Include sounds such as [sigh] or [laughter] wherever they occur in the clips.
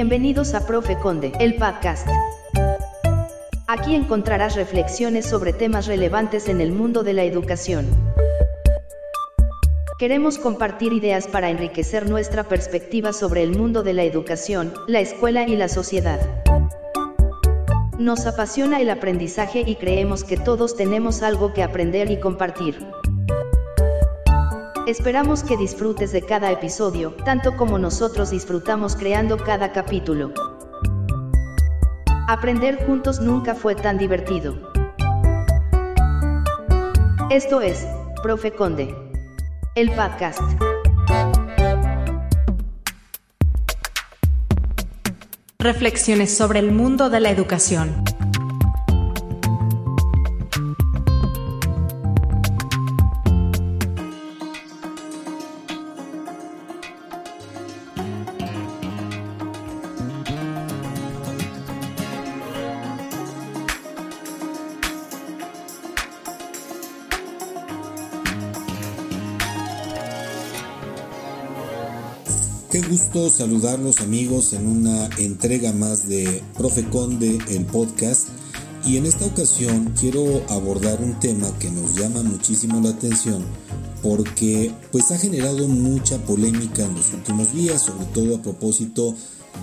Bienvenidos a Profe Conde, el podcast. Aquí encontrarás reflexiones sobre temas relevantes en el mundo de la educación. Queremos compartir ideas para enriquecer nuestra perspectiva sobre el mundo de la educación, la escuela y la sociedad. Nos apasiona el aprendizaje y creemos que todos tenemos algo que aprender y compartir. Esperamos que disfrutes de cada episodio, tanto como nosotros disfrutamos creando cada capítulo. Aprender juntos nunca fue tan divertido. Esto es, Profe Conde. El podcast. Reflexiones sobre el mundo de la educación. Qué gusto saludarlos amigos en una entrega más de Profe Conde, el podcast. Y en esta ocasión quiero abordar un tema que nos llama muchísimo la atención porque pues ha generado mucha polémica en los últimos días, sobre todo a propósito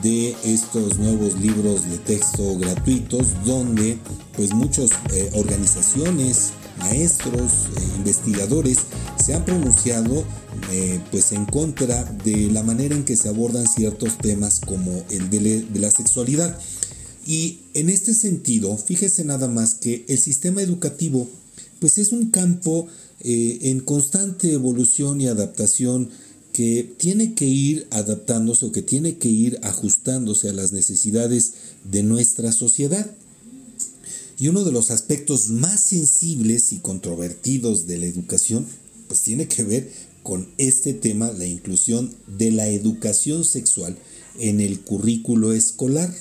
de estos nuevos libros de texto gratuitos donde pues muchas eh, organizaciones, maestros, eh, investigadores se han pronunciado eh, pues en contra de la manera en que se abordan ciertos temas como el de, la sexualidad. Y en este sentido, fíjese nada más que el sistema educativo pues es un campo eh, en constante evolución y adaptación que tiene que ir adaptándose o que tiene que ir ajustándose a las necesidades de nuestra sociedad. Y uno de los aspectos más sensibles y controvertidos de la educación pues tiene que ver con este tema, la inclusión de la educación sexual en el currículo escolar.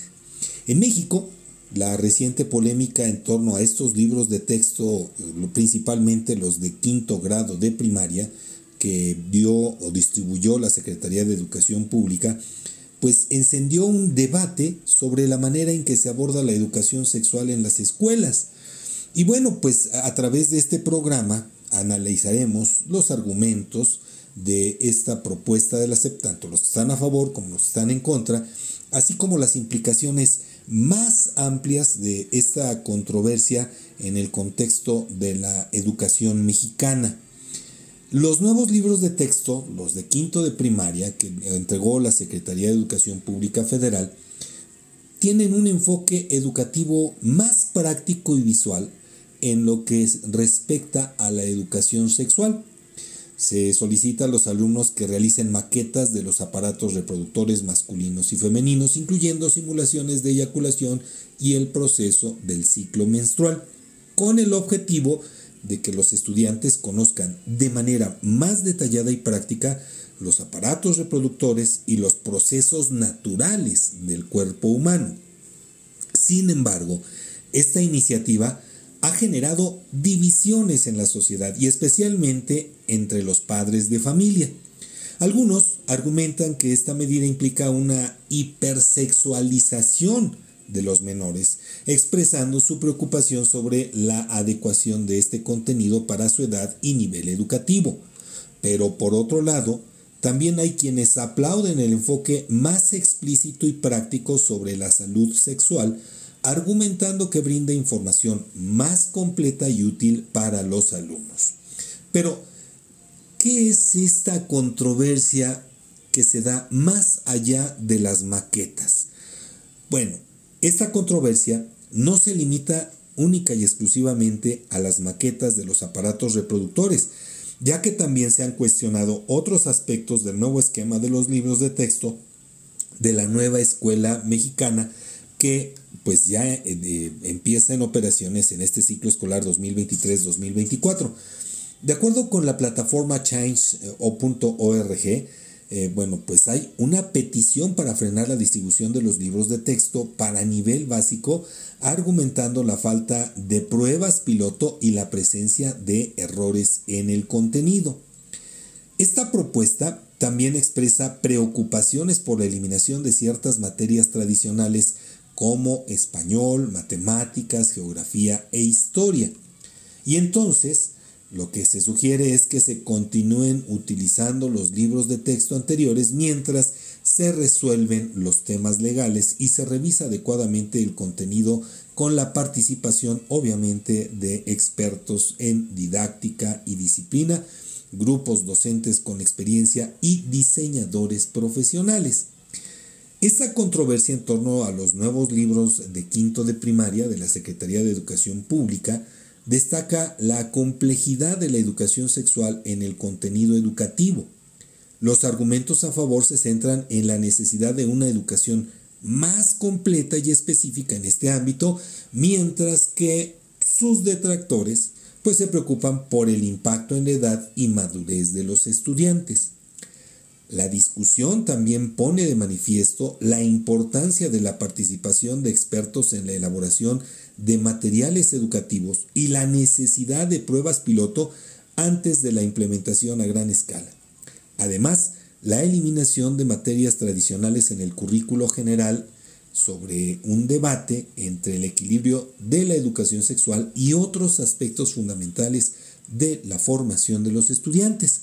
En México, la reciente polémica en torno a estos libros de texto, principalmente los de quinto grado de primaria, que dio o distribuyó la Secretaría de Educación Pública, pues encendió un debate sobre la manera en que se aborda la educación sexual en las escuelas. Y bueno, pues a través de este programa analizaremos los argumentos de esta propuesta del tanto los que están a favor como los que están en contra, así como las implicaciones más amplias de esta controversia en el contexto de la educación mexicana. Los nuevos libros de texto, los de quinto de primaria, que entregó la Secretaría de Educación Pública Federal, tienen un enfoque educativo más práctico y visual en lo que respecta a la educación sexual. Se solicita a los alumnos que realicen maquetas de los aparatos reproductores masculinos y femeninos, incluyendo simulaciones de eyaculación y el proceso del ciclo menstrual, con el objetivo de que los estudiantes conozcan de manera más detallada y práctica los aparatos reproductores y los procesos naturales del cuerpo humano. Sin embargo, esta iniciativa ha generado divisiones en la sociedad y especialmente entre los padres de familia. Algunos argumentan que esta medida implica una hipersexualización de los menores, expresando su preocupación sobre la adecuación de este contenido para su edad y nivel educativo. Pero por otro lado, también hay quienes aplauden el enfoque más explícito y práctico sobre la salud sexual, argumentando que brinda información más completa y útil para los alumnos. Pero, ¿qué es esta controversia que se da más allá de las maquetas? Bueno, esta controversia no se limita única y exclusivamente a las maquetas de los aparatos reproductores, ya que también se han cuestionado otros aspectos del nuevo esquema de los libros de texto de la nueva escuela mexicana que pues ya eh, empieza en operaciones en este ciclo escolar 2023-2024. De acuerdo con la plataforma change.org, eh, bueno, pues hay una petición para frenar la distribución de los libros de texto para nivel básico, argumentando la falta de pruebas piloto y la presencia de errores en el contenido. Esta propuesta también expresa preocupaciones por la eliminación de ciertas materias tradicionales como español, matemáticas, geografía e historia. Y entonces, lo que se sugiere es que se continúen utilizando los libros de texto anteriores mientras se resuelven los temas legales y se revisa adecuadamente el contenido con la participación obviamente de expertos en didáctica y disciplina, grupos docentes con experiencia y diseñadores profesionales. Esta controversia en torno a los nuevos libros de quinto de primaria de la Secretaría de Educación Pública destaca la complejidad de la educación sexual en el contenido educativo. Los argumentos a favor se centran en la necesidad de una educación más completa y específica en este ámbito, mientras que sus detractores pues se preocupan por el impacto en la edad y madurez de los estudiantes. La discusión también pone de manifiesto la importancia de la participación de expertos en la elaboración de materiales educativos y la necesidad de pruebas piloto antes de la implementación a gran escala. Además, la eliminación de materias tradicionales en el currículo general sobre un debate entre el equilibrio de la educación sexual y otros aspectos fundamentales de la formación de los estudiantes.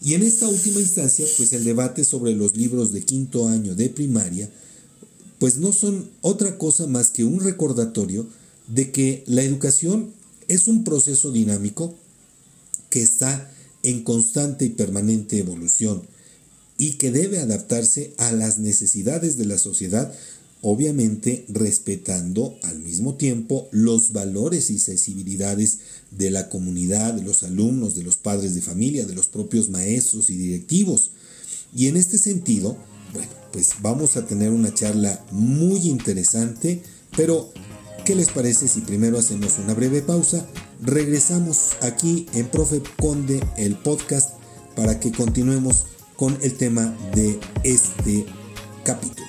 Y en esta última instancia, pues el debate sobre los libros de quinto año de primaria, pues no son otra cosa más que un recordatorio de que la educación es un proceso dinámico que está en constante y permanente evolución y que debe adaptarse a las necesidades de la sociedad, obviamente respetando al mismo tiempo los valores y sensibilidades de la comunidad, de los alumnos, de los padres de familia, de los propios maestros y directivos. Y en este sentido, bueno, pues vamos a tener una charla muy interesante, pero ¿qué les parece si primero hacemos una breve pausa? Regresamos aquí en Profe Conde, el podcast, para que continuemos con el tema de este capítulo.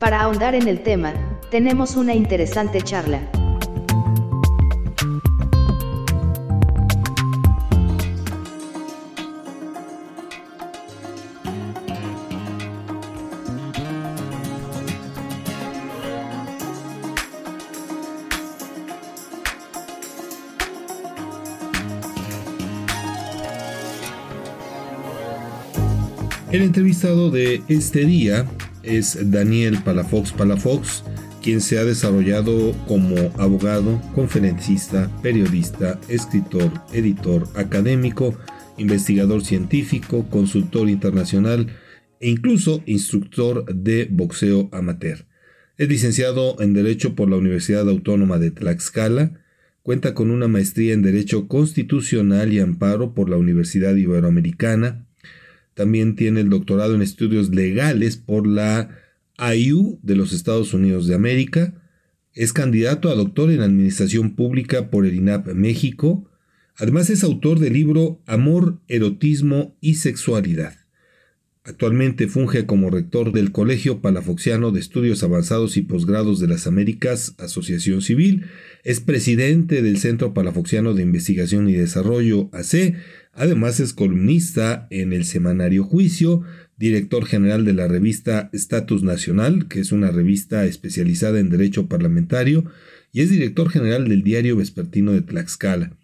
Para ahondar en el tema, tenemos una interesante charla. El entrevistado de este día es Daniel Palafox Palafox, quien se ha desarrollado como abogado, conferencista, periodista, escritor, editor, académico, investigador científico, consultor internacional e incluso instructor de boxeo amateur. Es licenciado en Derecho por la Universidad Autónoma de Tlaxcala, cuenta con una maestría en Derecho Constitucional y Amparo por la Universidad Iberoamericana, también tiene el doctorado en estudios legales por la AIU de los Estados Unidos de América. Es candidato a doctor en Administración Pública por el INAP México. Además es autor del libro Amor, Erotismo y Sexualidad. Actualmente funge como rector del Colegio Palafoxiano de Estudios Avanzados y Posgrados de las Américas, Asociación Civil. Es presidente del Centro Palafoxiano de Investigación y Desarrollo, AC, Además es columnista en el semanario Juicio, director general de la revista Status Nacional, que es una revista especializada en derecho parlamentario, y es director general del diario vespertino de Tlaxcala.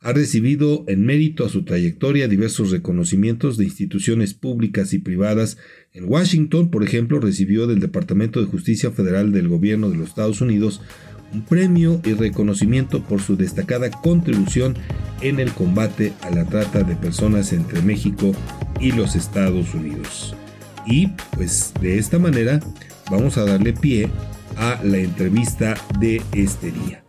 Ha recibido en mérito a su trayectoria diversos reconocimientos de instituciones públicas y privadas. En Washington, por ejemplo, recibió del Departamento de Justicia Federal del Gobierno de los Estados Unidos un premio y reconocimiento por su destacada contribución en el combate a la trata de personas entre México y los Estados Unidos. Y pues de esta manera vamos a darle pie a la entrevista de este día.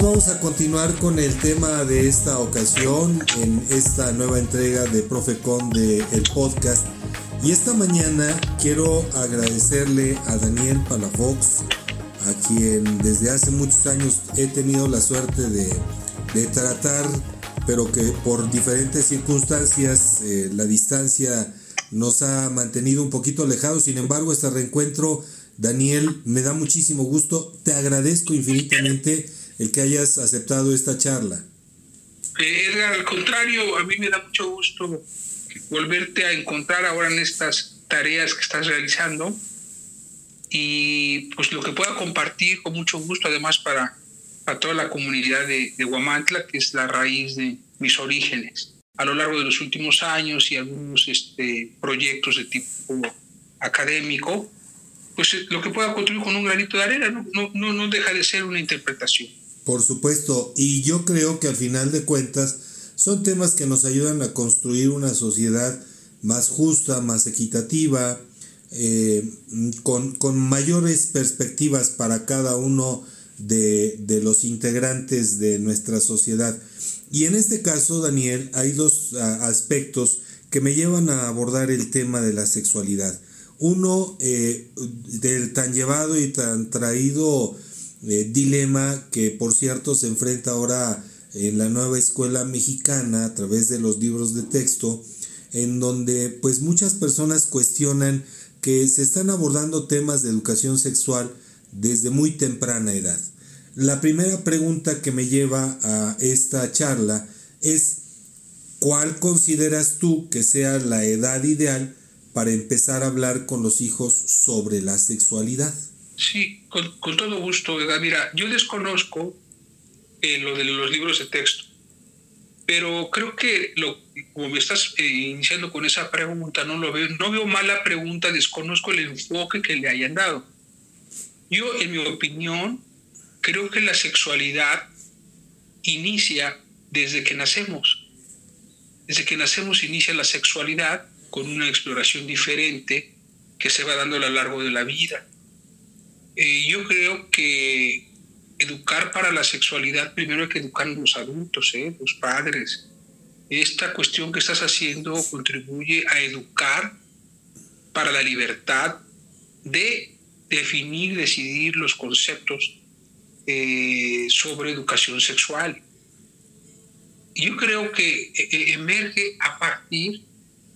Vamos a continuar con el tema de esta ocasión en esta nueva entrega de Profecon de el podcast. Y esta mañana quiero agradecerle a Daniel Palafox, a quien desde hace muchos años he tenido la suerte de, de tratar, pero que por diferentes circunstancias eh, la distancia nos ha mantenido un poquito alejados. Sin embargo, este reencuentro, Daniel, me da muchísimo gusto. Te agradezco infinitamente el que hayas aceptado esta charla. Eh, Edgar, al contrario, a mí me da mucho gusto volverte a encontrar ahora en estas tareas que estás realizando y pues lo que pueda compartir con mucho gusto además para, para toda la comunidad de, de Huamantla, que es la raíz de mis orígenes. A lo largo de los últimos años y algunos este, proyectos de tipo académico, pues lo que pueda contribuir con un granito de arena no, no, no deja de ser una interpretación. Por supuesto, y yo creo que al final de cuentas son temas que nos ayudan a construir una sociedad más justa, más equitativa, eh, con, con, mayores perspectivas para cada uno de, de, los integrantes de nuestra sociedad. Y en este caso, Daniel, hay dos aspectos que me llevan a abordar el tema de la sexualidad. Uno, eh, del tan llevado y tan traído eh, dilema que por cierto se enfrenta ahora en la nueva escuela mexicana a través de los libros de texto, en donde pues muchas personas cuestionan que se están abordando temas de educación sexual desde muy temprana edad. La primera pregunta que me lleva a esta charla es ¿cuál consideras tú que sea la edad ideal para empezar a hablar con los hijos sobre la sexualidad? Sí, con, todo gusto, Mira, yo desconozco eh, lo de los libros de texto, pero creo que como me estás eh, iniciando con esa pregunta, no lo veo, no veo mala pregunta, desconozco el enfoque que le hayan dado. Yo, en mi opinión, creo que la sexualidad inicia desde que nacemos. Desde que nacemos inicia la sexualidad con una exploración diferente que se va dando a lo largo de la vida. Eh, yo creo que educar para la sexualidad primero hay que educar a los adultos, ¿eh? los padres. Esta cuestión que estás haciendo contribuye a educar para la libertad de definir, decidir los conceptos eh, sobre educación sexual. Yo creo que eh, emerge a partir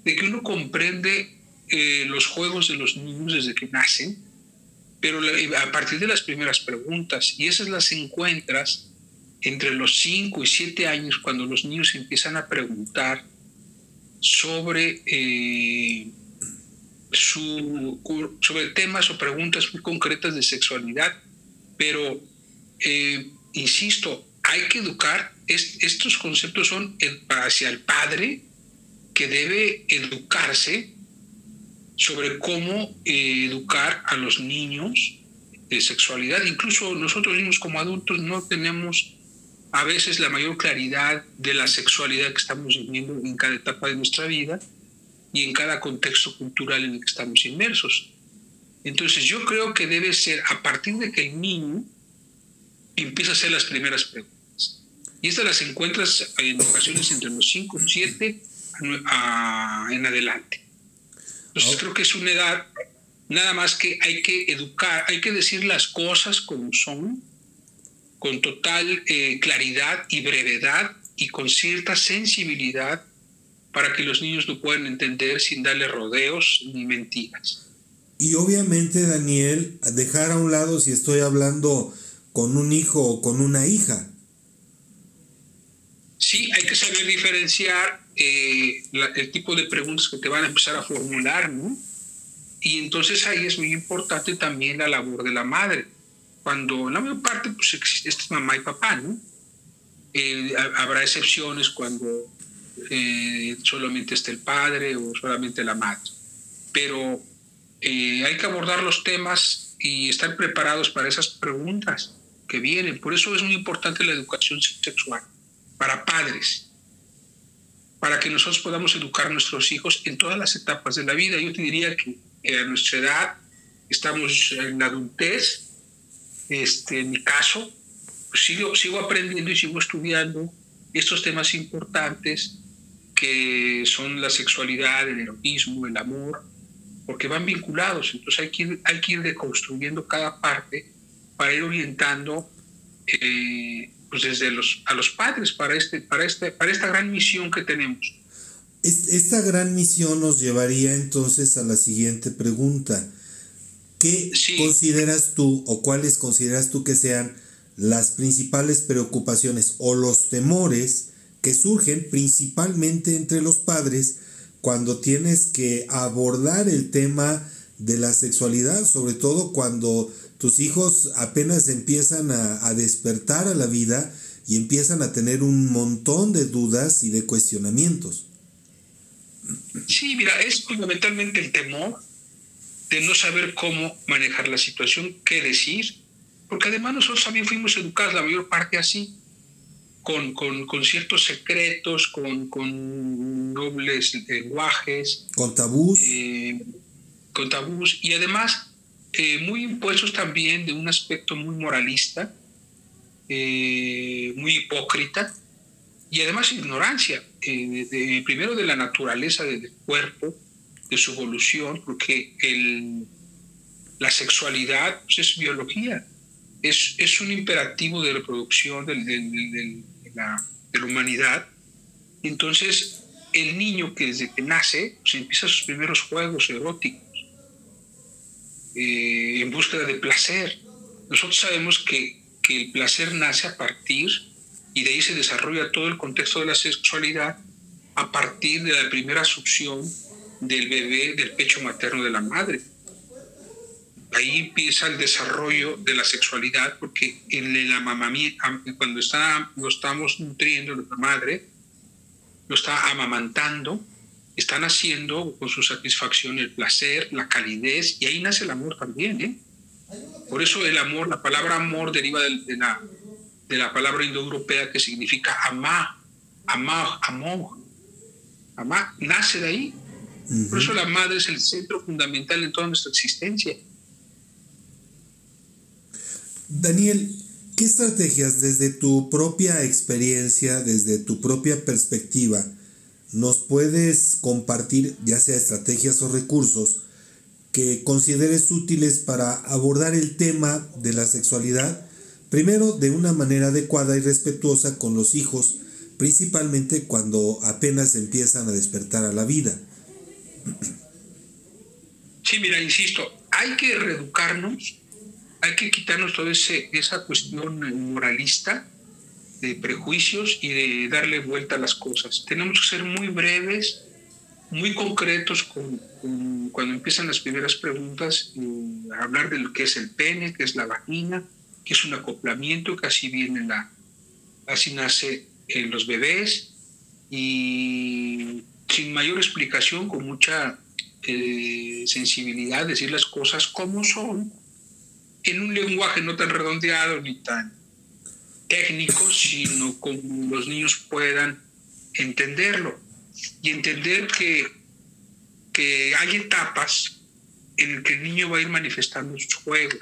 de que uno comprende los juegos de los niños desde que nacen, pero a partir de las primeras preguntas, y esas las encuentras entre los 5 y 7 años, cuando los niños empiezan a preguntar sobre, eh, su, sobre temas o preguntas muy concretas de sexualidad, pero, eh, insisto, hay que educar, estos conceptos son hacia el padre que debe educarse sobre cómo eh, educar a los niños de sexualidad. Incluso nosotros mismos como adultos no tenemos a veces la mayor claridad de la sexualidad que estamos viviendo en cada etapa de nuestra vida y en cada contexto cultural en el que estamos inmersos. Entonces yo creo que debe ser a partir de que el niño empieza a hacer las primeras preguntas. Y estas las encuentras en ocasiones entre los 5, 7 en adelante. Entonces creo que es una edad nada más que hay que educar, hay que decir las cosas como son, con total eh, claridad y brevedad y con cierta sensibilidad para que los niños lo puedan entender sin darle rodeos ni mentiras. Y obviamente, Daniel, dejar a un lado si estoy hablando con un hijo o con una hija. Sí, hay que saber diferenciar eh, el tipo de preguntas que te van a empezar a formular, ¿no? Y entonces ahí es muy importante también la labor de la madre. Cuando la mayor parte pues existe mamá y papá, ¿no? Eh, habrá excepciones cuando eh, solamente está el padre o solamente la madre. Pero hay que abordar los temas y estar preparados para esas preguntas que vienen. Por eso es muy importante la educación sexual para padres para que nosotros podamos educar a nuestros hijos en todas las etapas de la vida. Yo te diría que a nuestra edad estamos en la adultez, este, en mi caso, pues sigo, sigo aprendiendo y sigo estudiando estos temas importantes que son la sexualidad, el erotismo, el amor, porque van vinculados. Entonces hay que ir, hay que ir deconstruyendo cada parte para ir orientando eh, pues desde los, a los padres para, este, para, este, para esta gran misión que tenemos. Esta gran misión nos llevaría entonces a la siguiente pregunta. ¿Qué consideras tú o cuáles consideras tú que sean las principales preocupaciones o los temores que surgen principalmente entre los padres cuando tienes que abordar el tema de la sexualidad, sobre todo cuando tus hijos apenas empiezan a, despertar a la vida y empiezan a tener un montón de dudas y de cuestionamientos. Sí, mira, es fundamentalmente el temor de no saber cómo manejar la situación, qué decir, porque además nosotros también fuimos educados la mayor parte así, con, con, ciertos secretos, con, con nobles lenguajes. Con tabús. Eh, con tabús, y además eh, muy impuestos también de un aspecto muy moralista, eh, muy hipócrita, y además ignorancia, primero de la naturaleza del cuerpo, de su evolución, porque el, la sexualidad pues, es biología, es, es, un imperativo de reproducción del, de, la, de, la, humanidad. Entonces, el niño que desde que nace pues, empieza sus primeros juegos eróticos eh, en búsqueda de placer. Nosotros sabemos que, que el placer nace a partir, y de ahí se desarrolla todo el contexto de la sexualidad, a partir de la primera succión del bebé del pecho materno de la madre. Ahí empieza el desarrollo de la sexualidad porque en mamamía, cuando está, lo estamos nutriendo la madre, lo está amamantando, están haciendo con su satisfacción el placer, la calidez, y ahí nace el amor también. ¿eh? Por eso el amor, la palabra amor deriva de, la, de la palabra indoeuropea que significa amá, amá, amor. Amá nace de ahí. Por eso la madre es el centro fundamental en toda nuestra existencia. Daniel, ¿qué estrategias desde tu propia experiencia, desde tu propia perspectiva, nos puedes compartir, ya sea estrategias o recursos, que consideres útiles para abordar el tema de la sexualidad, primero de una manera adecuada y respetuosa con los hijos, principalmente cuando apenas empiezan a despertar a la vida? Sí, mira, insisto, hay que reeducarnos, hay que quitarnos toda esa cuestión moralista de prejuicios y de darle vuelta a las cosas. Tenemos que ser muy breves, muy concretos cuando empiezan las primeras preguntas, hablar de lo que es el pene, que es la vagina, que es un acoplamiento, que así viene la, así nace en los bebés y sin mayor explicación, con mucha eh, sensibilidad, decir las cosas como son, en un lenguaje no tan redondeado ni tan técnico, sino como los niños puedan entenderlo y entender que, que hay etapas en las que el niño va a ir manifestando sus juegos,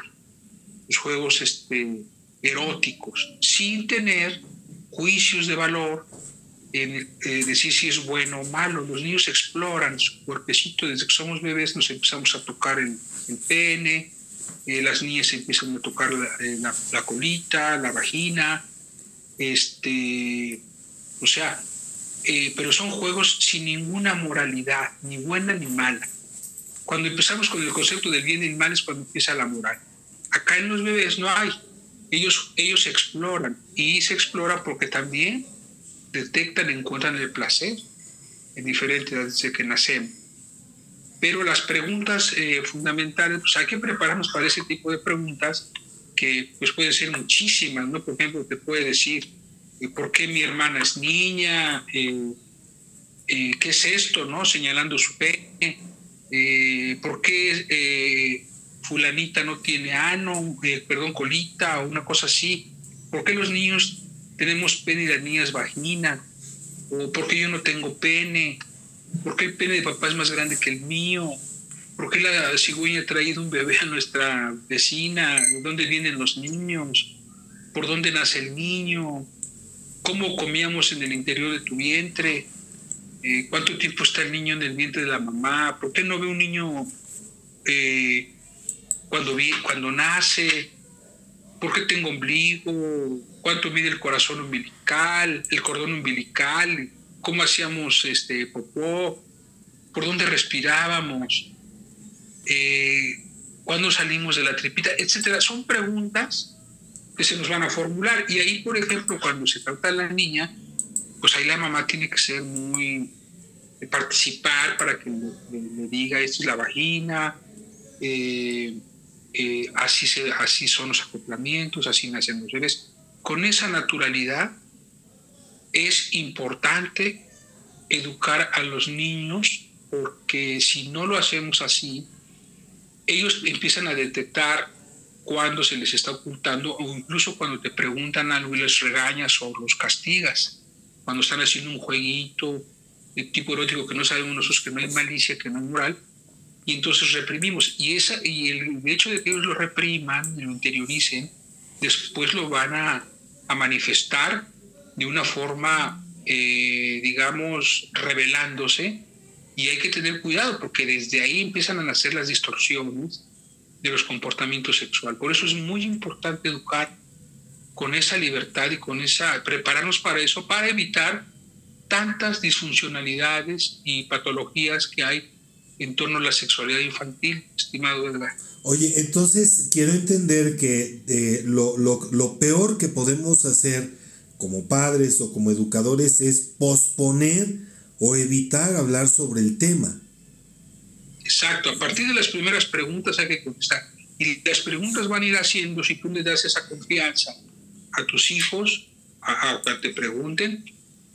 sus juegos este, eróticos, sin tener juicios de valor en eh, decir si es bueno o malo. Los niños exploran su cuerpecito desde que somos bebés, nos empezamos a tocar el, pene, eh, las niñas empiezan a tocar eh, la, colita, la vagina, este, o sea, pero son juegos sin ninguna moralidad, ni buena ni mala. Cuando empezamos con el concepto del bien y el mal es cuando empieza la moral. Acá en los bebés no hay. Ellos, ellos exploran y se explora porque también detectan, encuentran el placer en diferentes edades que nacemos. Pero las preguntas eh, fundamentales, pues hay que prepararnos para ese tipo de preguntas que pues pueden ser muchísimas, ¿no? Por ejemplo, te puede decir, eh, ¿por qué mi hermana es niña? Eh, ¿Qué es esto, no? Señalando su pene. ¿Por qué fulanita no tiene ano, perdón, colita o una cosa así? ¿Por qué los niños tenemos pene y las niñas vagina, o por qué yo no tengo pene, por qué el pene de papá es más grande que el mío, por qué la cigüeña ha traído un bebé a nuestra vecina, dónde vienen los niños. por dónde nace el niño, cómo comíamos en el interior de tu vientre, eh, cuánto tiempo está el niño en el vientre de la mamá, por qué no ve un niño eh, cuando, cuando nace, por qué tengo ombligo, cuánto mide el corazón umbilical, el cordón umbilical, cómo hacíamos este popó, por dónde respirábamos, eh, cuándo salimos de la tripita, etcétera. Son preguntas que se nos van a formular. Y ahí, por ejemplo, cuando se trata de la niña, pues ahí la mamá tiene que ser muy eh, participar para que le, diga esto es la vagina, eh, eh, así, se, así son los acoplamientos, así nacen los bebés. Con esa naturalidad es importante educar a los niños porque si no lo hacemos así, ellos empiezan a detectar cuando se les está ocultando o incluso cuando te preguntan algo y les regañas o los castigas, cuando están haciendo un jueguito de tipo erótico que no sabemos nosotros que no hay malicia, que no hay moral, y entonces reprimimos. Y, esa, y el hecho de que ellos lo repriman lo interioricen, después lo van a, a manifestar de una forma, eh, digamos, revelándose, y hay que tener cuidado porque desde ahí empiezan a nacer las distorsiones de los comportamientos sexuales. Por eso es muy importante educar con esa libertad y con esa, prepararnos para eso, para evitar tantas disfuncionalidades y patologías que hay en torno a la sexualidad infantil, estimado Edgar. Oye, entonces quiero entender que eh, lo, lo, lo peor que podemos hacer como padres o como educadores es posponer o evitar hablar sobre el tema. Exacto, a partir de las primeras preguntas hay que contestar. Y las preguntas van a ir haciendo si tú le das esa confianza a tus hijos, a, que te pregunten,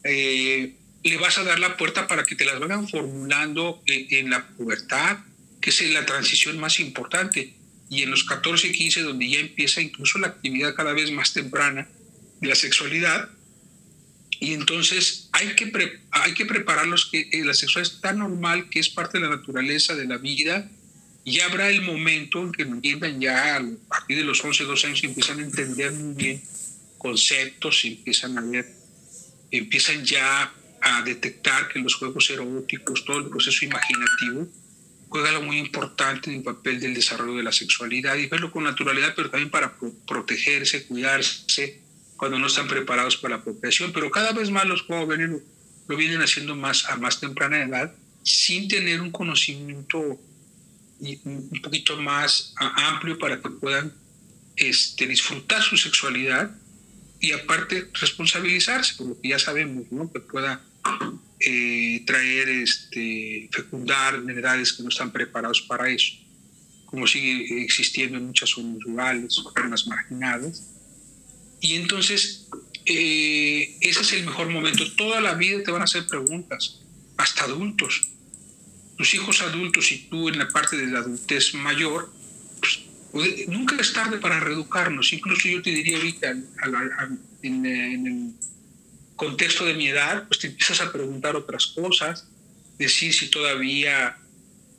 eh, le vas a dar la puerta para que te las vayan formulando en, la pubertad, que es la transición más importante, y en los 14 y 15, donde ya empieza incluso la actividad cada vez más temprana la sexualidad, y entonces hay que, hay que prepararlos que eh, la sexualidad es tan normal que es parte de la naturaleza de la vida. Y habrá el momento en que entiendan ya a partir de los 11, 12 años empiezan a entender muy bien conceptos, empiezan a ver, empiezan ya a detectar que los juegos eróticos, todo el proceso imaginativo, juega algo muy importante en el papel del desarrollo de la sexualidad y verlo con naturalidad, pero también para protegerse, cuidarse, cuando no están preparados para la procreación, pero cada vez más los jóvenes lo, vienen haciendo más a más temprana edad sin tener un conocimiento un poquito más amplio para que puedan este, disfrutar su sexualidad y aparte responsabilizarse, por lo que ya sabemos, ¿no? que pueda eh, traer, este, fecundar en edades que no están preparados para eso, como sigue existiendo en muchas zonas rurales, zonas marginadas y entonces, eh, ese es el mejor momento. Toda la vida te van a hacer preguntas, hasta adultos. Tus hijos adultos y tú en la parte de la adultez mayor, pues, nunca es tarde para reeducarnos. Incluso yo te diría ahorita, en, el contexto de mi edad, pues te empiezas a preguntar otras cosas, decir si todavía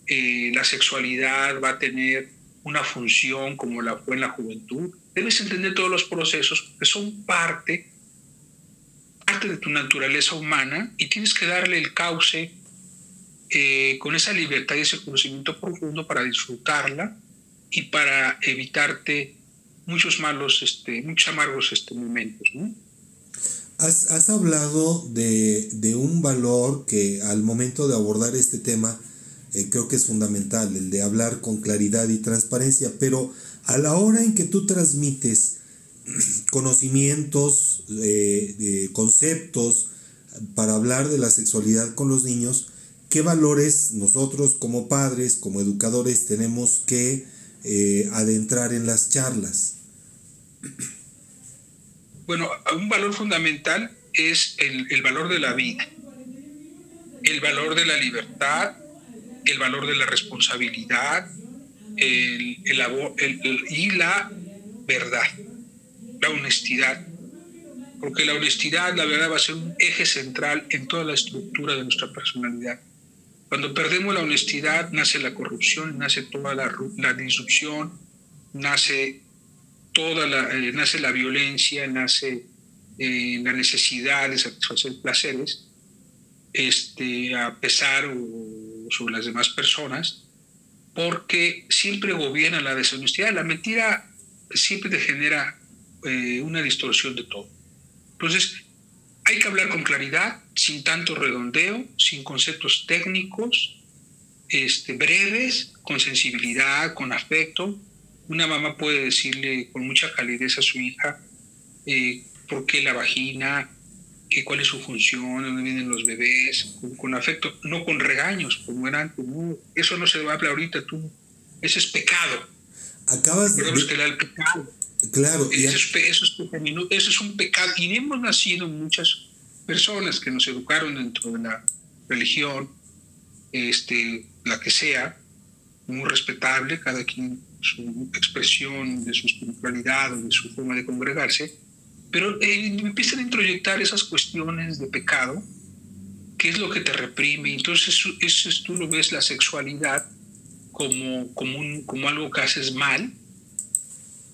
eh, la sexualidad va a tener una función como la fue en la juventud debes entender todos los procesos que son parte, parte de tu naturaleza humana y tienes que darle el cauce eh, con esa libertad y ese conocimiento profundo para disfrutarla y para evitarte muchos malos, este, muchos amargos este, momentos. Has, has, hablado de, de, un valor que al momento de abordar este tema eh, creo que es fundamental, el de hablar con claridad y transparencia, pero a la hora en que tú transmites [clears throat] conocimientos, eh, conceptos para hablar de la sexualidad con los niños, ¿qué valores nosotros como padres, como educadores tenemos que eh, adentrar en las charlas? Bueno, un valor fundamental es el, valor de la vida, el valor de la libertad, el valor de la responsabilidad, el, el, y la verdad, la honestidad. Porque la honestidad, la verdad, va a ser un eje central en toda la estructura de nuestra personalidad. Cuando perdemos la honestidad, nace la corrupción, nace toda la, la disrupción, nace toda la, eh, nace la violencia, nace eh, la necesidad de satisfacer placeres, este, a pesar o sobre las demás personas, porque siempre gobierna la deshonestidad. La mentira siempre te genera eh, una distorsión de todo. Entonces, hay que hablar con claridad, sin tanto redondeo, sin conceptos técnicos, este, breves, con sensibilidad, con afecto. Una mamá puede decirle con mucha calidez a su hija eh, por qué la vagina, que cuál es su función, dónde vienen los bebés, con, afecto, no con regaños, como era antes. eso no se va a hablar ahorita, tú. Ese es pecado. Acabas de. el pecado. Claro. Eso, es, eso, eso es un pecado. Y hemos nacido muchas personas que nos educaron dentro de la religión, este, la que sea, muy respetable, cada quien su expresión de su espiritualidad o de su forma de congregarse, pero eh, empiezan a introyectar esas cuestiones de pecado, que es lo que te reprime. Entonces, eso, tú lo ves la sexualidad como, como, un, como algo que haces mal,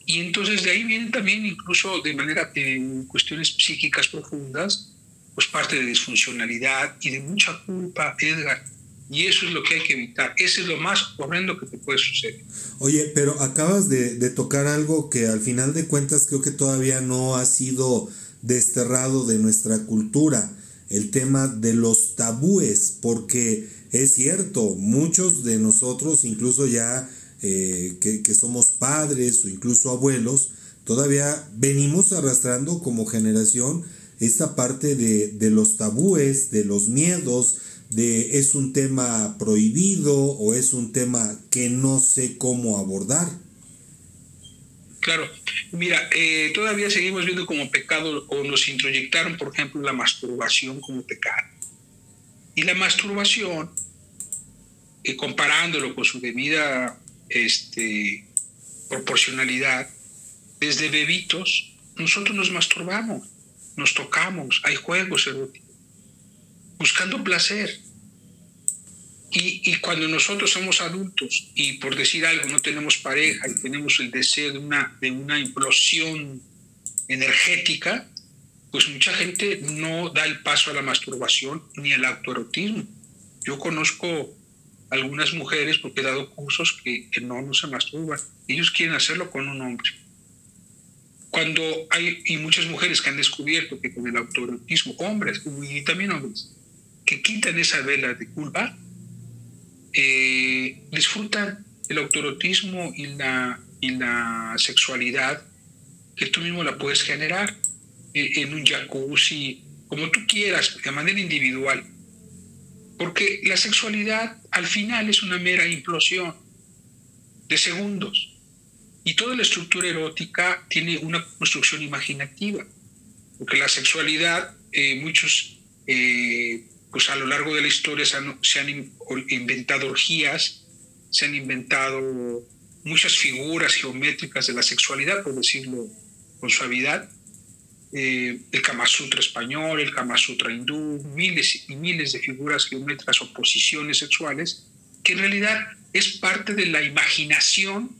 y entonces de ahí vienen también incluso de manera en cuestiones psíquicas profundas, pues parte de disfuncionalidad y de mucha culpa, Edgar. Y eso es lo que hay que evitar. Ese es lo más horrendo que te puede suceder. Oye, pero acabas de, de tocar algo que al final de cuentas creo que todavía no ha sido desterrado de nuestra cultura, el tema de los tabúes, porque es cierto, muchos de nosotros, incluso ya eh, que, somos padres o incluso abuelos, todavía venimos arrastrando como generación esta parte de, de, los tabúes, de los miedos, de es un tema prohibido o es un tema que no sé cómo abordar. Claro, mira, eh, todavía seguimos viendo como pecado o nos introyectaron, por ejemplo, la masturbación como pecado. Y la masturbación, eh, comparándolo con su debida este, proporcionalidad, desde bebitos, nosotros nos masturbamos, nos tocamos, hay juegos eróticos, buscando placer. Y, y, cuando nosotros somos adultos y por decir algo no tenemos pareja y tenemos el deseo de una, de una implosión energética, pues mucha gente no da el paso a la masturbación ni al autoerotismo. Yo conozco algunas mujeres, porque he dado cursos que, no, no se masturban. Ellos quieren hacerlo con un hombre. Cuando hay, y muchas mujeres que han descubierto que con el autoerotismo, hombres y también hombres, que quitan esa vela de culpa, eh, disfrutan el autoerotismo y la, y la sexualidad que tú mismo la puedes generar eh, en un jacuzzi, como tú quieras, de manera individual porque la sexualidad al final es una mera implosión de segundos. Y toda la estructura erótica tiene una construcción imaginativa. Porque la sexualidad, eh, muchos, eh, pues a lo largo de la historia se han, inventado orgías, se han inventado muchas figuras geométricas de la sexualidad, por decirlo con suavidad, eh, el Kama Sutra español, el Kama Sutra hindú, miles y miles de figuras geométricas o posiciones sexuales, que en realidad es parte de la imaginación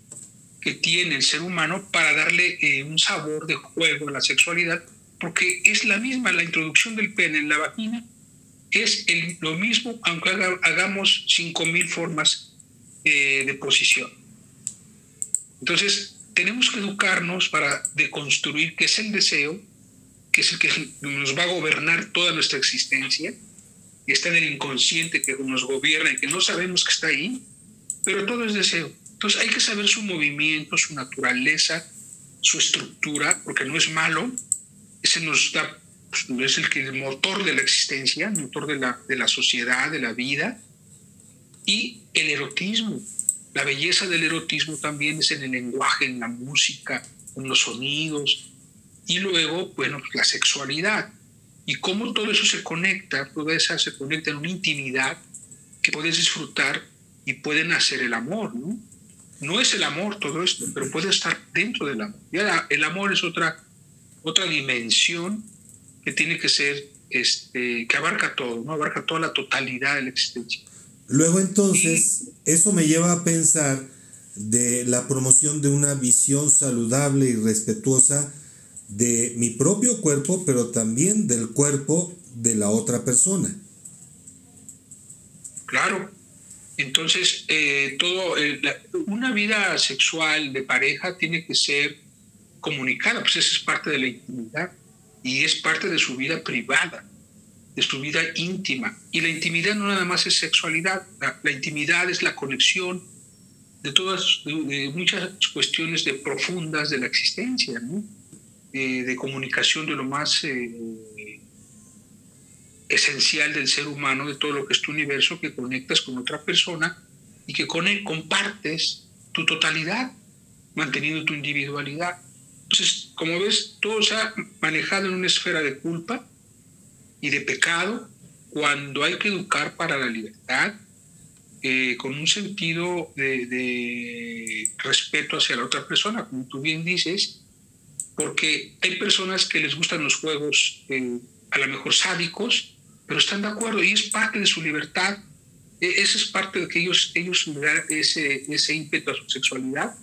que tiene el ser humano para darle eh, un sabor de juego a la sexualidad, porque es la misma, la introducción del pene en la vagina es lo mismo, aunque hagamos 5.000 formas eh, de posición. Entonces, tenemos que educarnos para deconstruir qué es el deseo, que es el que nos va a gobernar toda nuestra existencia, y está en el inconsciente que nos gobierna y que no sabemos que está ahí, pero todo es deseo. Entonces hay que saber su movimiento, su naturaleza, su estructura, porque no es malo, ese nos da, es el, que, el motor de la existencia, el motor de la, de la sociedad, de la vida, y el erotismo. La belleza del erotismo también es en el lenguaje, en la música, en los sonidos, y luego, bueno, la sexualidad. Y cómo todo eso se conecta, toda esa se conecta en una intimidad que puedes disfrutar y pueden hacer el amor, ¿no? No es el amor todo esto, pero puede estar dentro del amor. Ya el amor es otra, otra dimensión que tiene que ser, este, que abarca todo, ¿no? Abarca toda la totalidad de la existencia. Luego entonces, eso me lleva a pensar de la promoción de una visión saludable y respetuosa de mi propio cuerpo, pero también del cuerpo de la otra persona. Claro. Entonces, eh, todo, una vida sexual de pareja tiene que ser comunicada, pues eso es parte de la intimidad y es parte de su vida privada, de su vida íntima. Y la intimidad no nada más es sexualidad, la, intimidad es la conexión de todas, de, muchas cuestiones de profundas de la existencia, de comunicación de lo más eh, esencial del ser humano, de todo lo que es tu universo, que conectas con otra persona y que con él compartes tu totalidad, manteniendo tu individualidad. Entonces, como ves, todo se ha manejado en una esfera de culpa y de pecado cuando hay que educar para la libertad, eh, con un sentido de, respeto hacia la otra persona, como tú bien dices, porque hay personas que les gustan los juegos eh, a lo mejor sádicos, pero están de acuerdo y es parte de su libertad. E, esa es parte de que ellos, ellos ese, ese ímpetu a su sexualidad.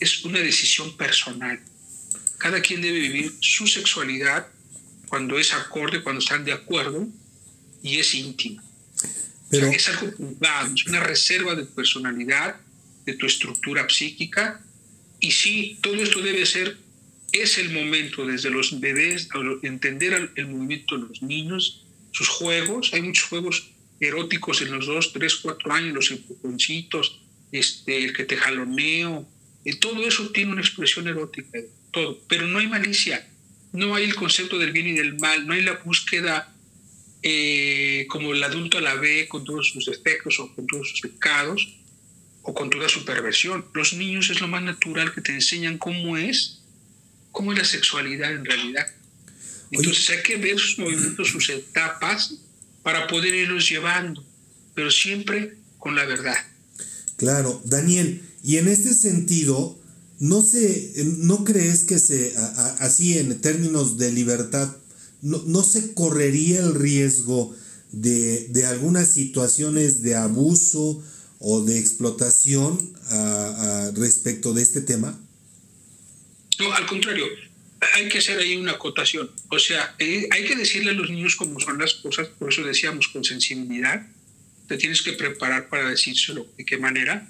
Es una decisión personal. Cada quien debe vivir su sexualidad cuando es acorde, cuando están de acuerdo y es íntima. Pero, es algo privado, es una reserva de personalidad, de tu estructura psíquica. Y sí, todo esto debe ser es el momento desde los bebés, entender el movimiento de los niños, sus juegos. Hay muchos juegos eróticos en los dos, tres, cuatro años, los empujoncitos, este, el que te jaloneo. Eh, todo eso tiene una expresión erótica, todo. Pero no hay malicia, no hay el concepto del bien y del mal, no hay la búsqueda eh, como el adulto la ve con todos sus defectos o con todos sus pecados o con toda su perversión. Los niños es lo más natural que te enseñan cómo es cómo es la sexualidad en realidad. Entonces hay que ver sus movimientos, sus etapas, para poder irlos llevando, pero siempre con la verdad. Claro, Daniel, y en este sentido, ¿no, se, no crees que se, así en términos de libertad, no, no se correría el riesgo de, de, algunas situaciones de abuso o de explotación respecto de este tema? No, al contrario, hay que hacer ahí una acotación. O sea, eh, hay que decirle a los niños cómo son las cosas, por eso decíamos con sensibilidad. Te tienes que preparar para decírselo de qué manera.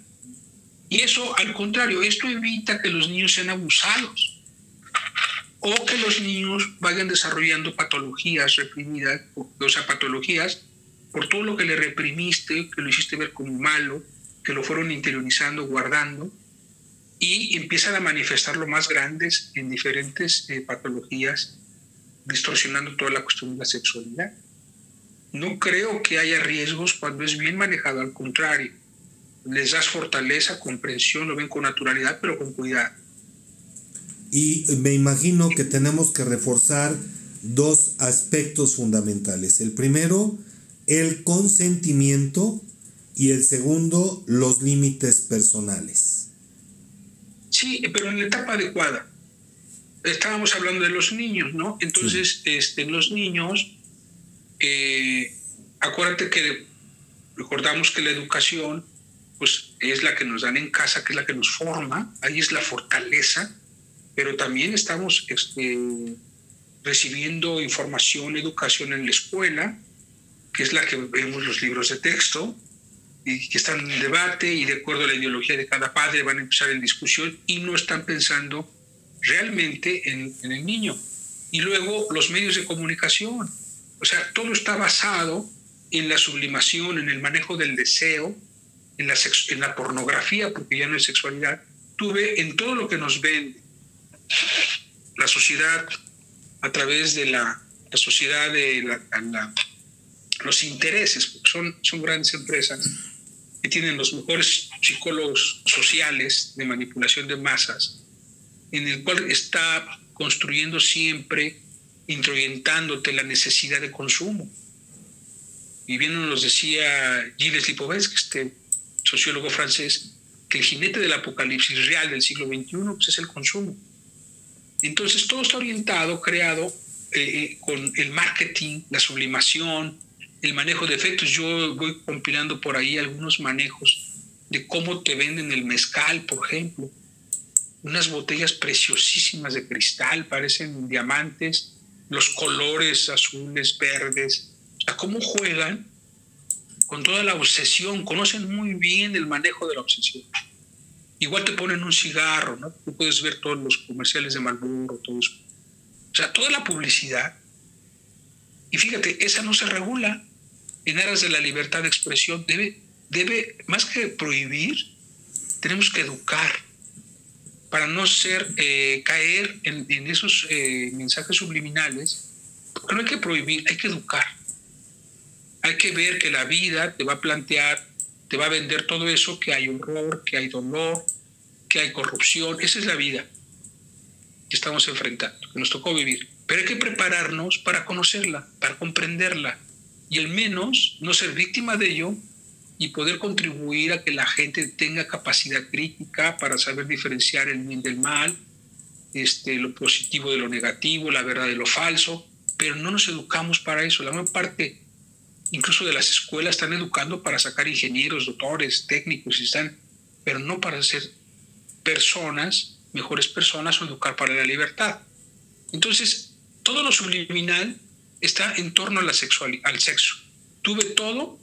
Y eso, al contrario, esto evita que los niños sean abusados o que los niños vayan desarrollando patologías reprimidas, o sea, patologías por todo lo que le reprimiste, que lo hiciste ver como malo, que lo fueron interiorizando, guardando y empiezan a manifestarlo más grandes en diferentes eh, patologías, distorsionando toda la cuestión de la sexualidad. No creo que haya riesgos cuando es bien manejado, al contrario, les das fortaleza, comprensión, lo ven con naturalidad, pero con cuidado. Y me imagino que tenemos que reforzar dos aspectos fundamentales. El primero, el consentimiento y el segundo, los límites personales. Sí, pero en la etapa adecuada. Estábamos hablando de los niños, ¿no? Entonces, este, los niños, eh, acuérdate que recordamos que la educación, pues es la que nos dan en casa, que es la que nos forma, ahí es la fortaleza, pero también estamos este, recibiendo información, educación en la escuela, que es la que vemos los libros de texto, y que están en debate y de acuerdo a la ideología de cada padre van a empezar en discusión y no están pensando realmente en, el niño. Y luego los medios de comunicación. O sea, todo está basado en la sublimación, en el manejo del deseo, en la, en la pornografía, porque ya no es sexualidad. Tuve en todo lo que nos vende la sociedad a través de la, la sociedad de la, los intereses, porque son, son grandes empresas que tienen los mejores psicólogos sociales de manipulación de masas, en el cual está construyendo siempre, introyentándote la necesidad de consumo. Y bien nos decía Gilles Lipovetsky, este sociólogo francés, que el jinete del apocalipsis real del siglo XXI pues, es el consumo. Entonces todo está orientado, creado eh, eh, con el marketing, la sublimación, el manejo de efectos. Yo voy compilando por ahí algunos manejos de cómo te venden el mezcal, por ejemplo. Unas botellas preciosísimas de cristal, parecen diamantes, los colores azules, verdes. O sea, cómo juegan con toda la obsesión, conocen muy bien el manejo de la obsesión. Igual te ponen un cigarro, ¿no? Tú puedes ver todos los comerciales de Marlboro, todo eso. O sea, toda la publicidad. Y fíjate, esa no se regula en aras de la libertad de expresión. Debe, debe más que prohibir, tenemos que educar para no ser, eh, caer en, esos eh, mensajes subliminales. Porque no hay que prohibir, hay que educar. Hay que ver que la vida te va a plantear, te va a vender todo eso, que hay horror, que hay dolor, que hay corrupción. Esa es la vida que estamos enfrentando, que nos tocó vivir. Pero hay que prepararnos para conocerla, para comprenderla y al menos no ser víctima de ello y poder contribuir a que la gente tenga capacidad crítica para saber diferenciar el bien del mal, este, lo positivo de lo negativo, la verdad de lo falso, pero no nos educamos para eso. La mayor parte, incluso de las escuelas, están educando para sacar ingenieros, doctores, técnicos, y están, pero no para ser personas, mejores personas o educar para la libertad. Entonces, todo lo subliminal está en torno a la sexualidad, al sexo. Tuve todo,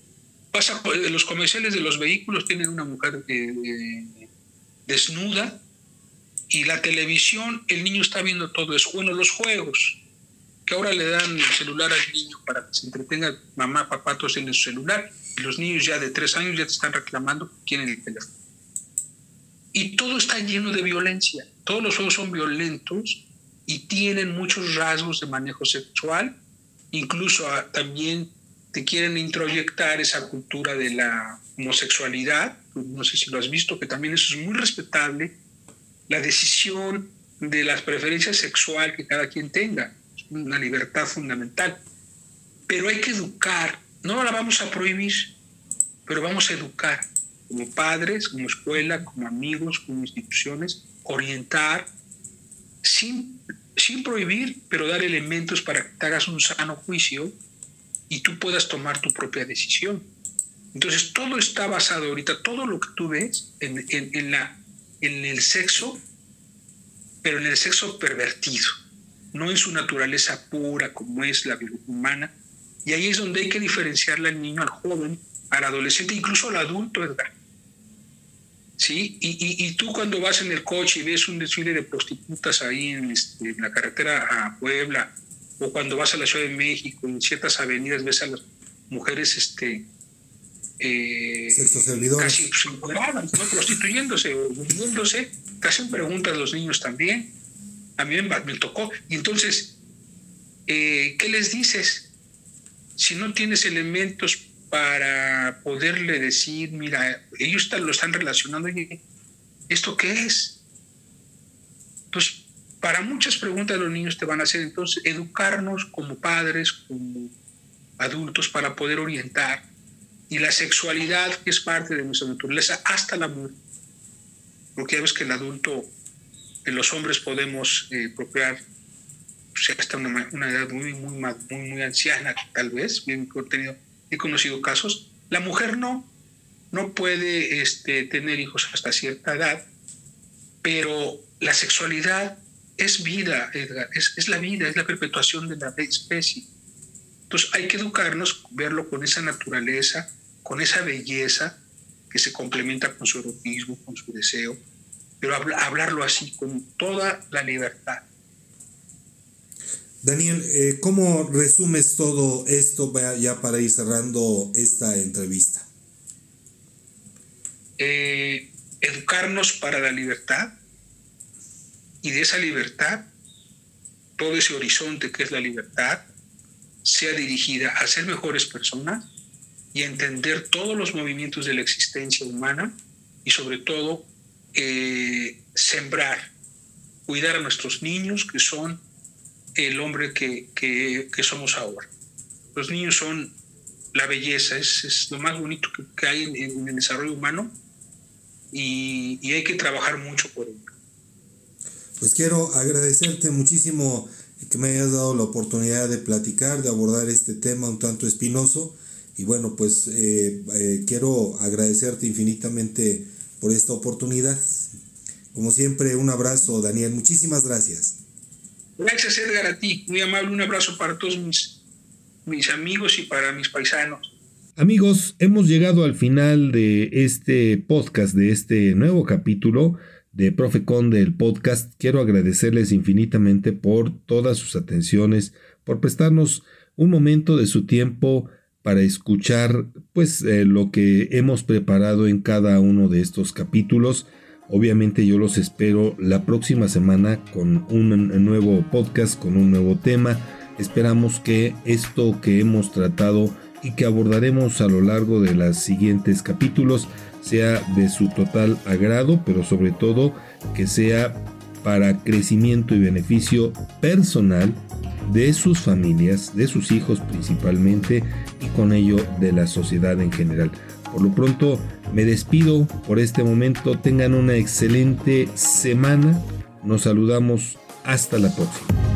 pasa, los comerciales de los vehículos tienen una mujer eh, eh, desnuda y la televisión, el niño está viendo todo eso. Bueno, los juegos, que ahora le dan el celular al niño para que se entretenga, mamá, papá, todos en su celular, y los niños ya de tres años ya te están reclamando que quieren el teléfono. Y todo está lleno de violencia. Todos los juegos son violentos y tienen muchos rasgos de manejo sexual incluso también te quieren introyectar esa cultura de la homosexualidad, no sé si lo has visto, que también eso es muy respetable, la decisión de las preferencias sexual que cada quien tenga, una libertad fundamental. Pero hay que educar, no la vamos a prohibir, pero vamos a educar como padres, como escuela, como amigos, como instituciones, orientar sin sin prohibir, pero dar elementos para que te hagas un sano juicio y tú puedas tomar tu propia decisión. Entonces, todo está basado ahorita, todo lo que tú ves en, en, el sexo, pero en el sexo pervertido, no en su naturaleza pura como es la humana. Y ahí es donde hay que diferenciarle al niño, al joven, al adolescente, incluso al adulto, ¿verdad? ¿sí? Y, y, tú cuando vas en el coche y ves un desfile de prostitutas ahí en, este, la carretera a Puebla, o cuando vas a la Ciudad de México, en ciertas avenidas ves a las mujeres este, eh, casi pues, prostituyéndose o vendiéndose, te hacen preguntas los niños también. A mí me, tocó. Y entonces, eh, ¿qué les dices? Si no tienes elementos para poderle decir, mira, ellos lo están relacionando, ¿esto qué es? Pues para muchas preguntas los niños te van a hacer, entonces, educarnos como padres, como adultos, para poder orientar. Y la sexualidad, que es parte de nuestra naturaleza, hasta la muerte. Porque ya ves que el adulto, los hombres podemos eh, procrear pues, hasta una, una, edad muy, muy, muy, muy anciana, tal vez, he conocido casos. La mujer no, no puede este, tener hijos hasta cierta edad, pero la sexualidad es vida, Edgar, es, es, la vida, es la perpetuación de la especie. Entonces hay que educarnos, verlo con esa naturaleza, con esa belleza que se complementa con su erotismo, con su deseo, pero hablarlo así, con toda la libertad. Daniel, eh, ¿cómo resumes todo esto ya para ir cerrando esta entrevista? Eh, educarnos para la libertad y de esa libertad, todo ese horizonte que es la libertad, sea dirigida a ser mejores personas y a entender todos los movimientos de la existencia humana y sobre todo eh, sembrar, cuidar a nuestros niños que son el hombre que, que, somos ahora. Los niños son la belleza, es, es lo más bonito que, hay en, el desarrollo humano y, y, hay que trabajar mucho por ello. Pues quiero agradecerte muchísimo que me hayas dado la oportunidad de platicar, de abordar este tema un tanto espinoso Y bueno, pues eh, eh, quiero agradecerte infinitamente por esta oportunidad. Como siempre, un abrazo, Daniel. Muchísimas gracias. Gracias, Edgar, a ti. Muy amable. Un abrazo para todos mis, mis amigos y para mis paisanos. Amigos, hemos llegado al final de este podcast, de este nuevo capítulo de Profe Conde, el podcast. Quiero agradecerles infinitamente por todas sus atenciones, por prestarnos un momento de su tiempo para escuchar pues eh, lo que hemos preparado en cada uno de estos capítulos. Obviamente yo los espero la próxima semana con un nuevo podcast, con un nuevo tema. Esperamos que esto que hemos tratado y que abordaremos a lo largo de los siguientes capítulos sea de su total agrado, pero sobre todo que sea para crecimiento y beneficio personal de sus familias, de sus hijos principalmente y con ello de la sociedad en general. Por lo pronto me despido por este momento, tengan una excelente semana, nos saludamos hasta la próxima.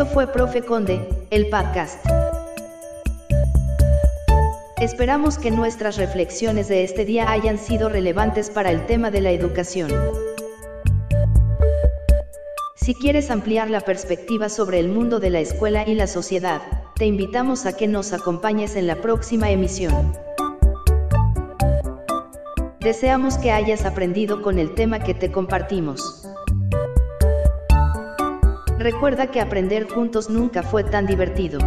Esto fue Profe Conde, el podcast. Esperamos que nuestras reflexiones de este día hayan sido relevantes para el tema de la educación. Si quieres ampliar la perspectiva sobre el mundo de la escuela y la sociedad, te invitamos a que nos acompañes en la próxima emisión. Deseamos que hayas aprendido con el tema que te compartimos. Recuerda que aprender juntos nunca fue tan divertido.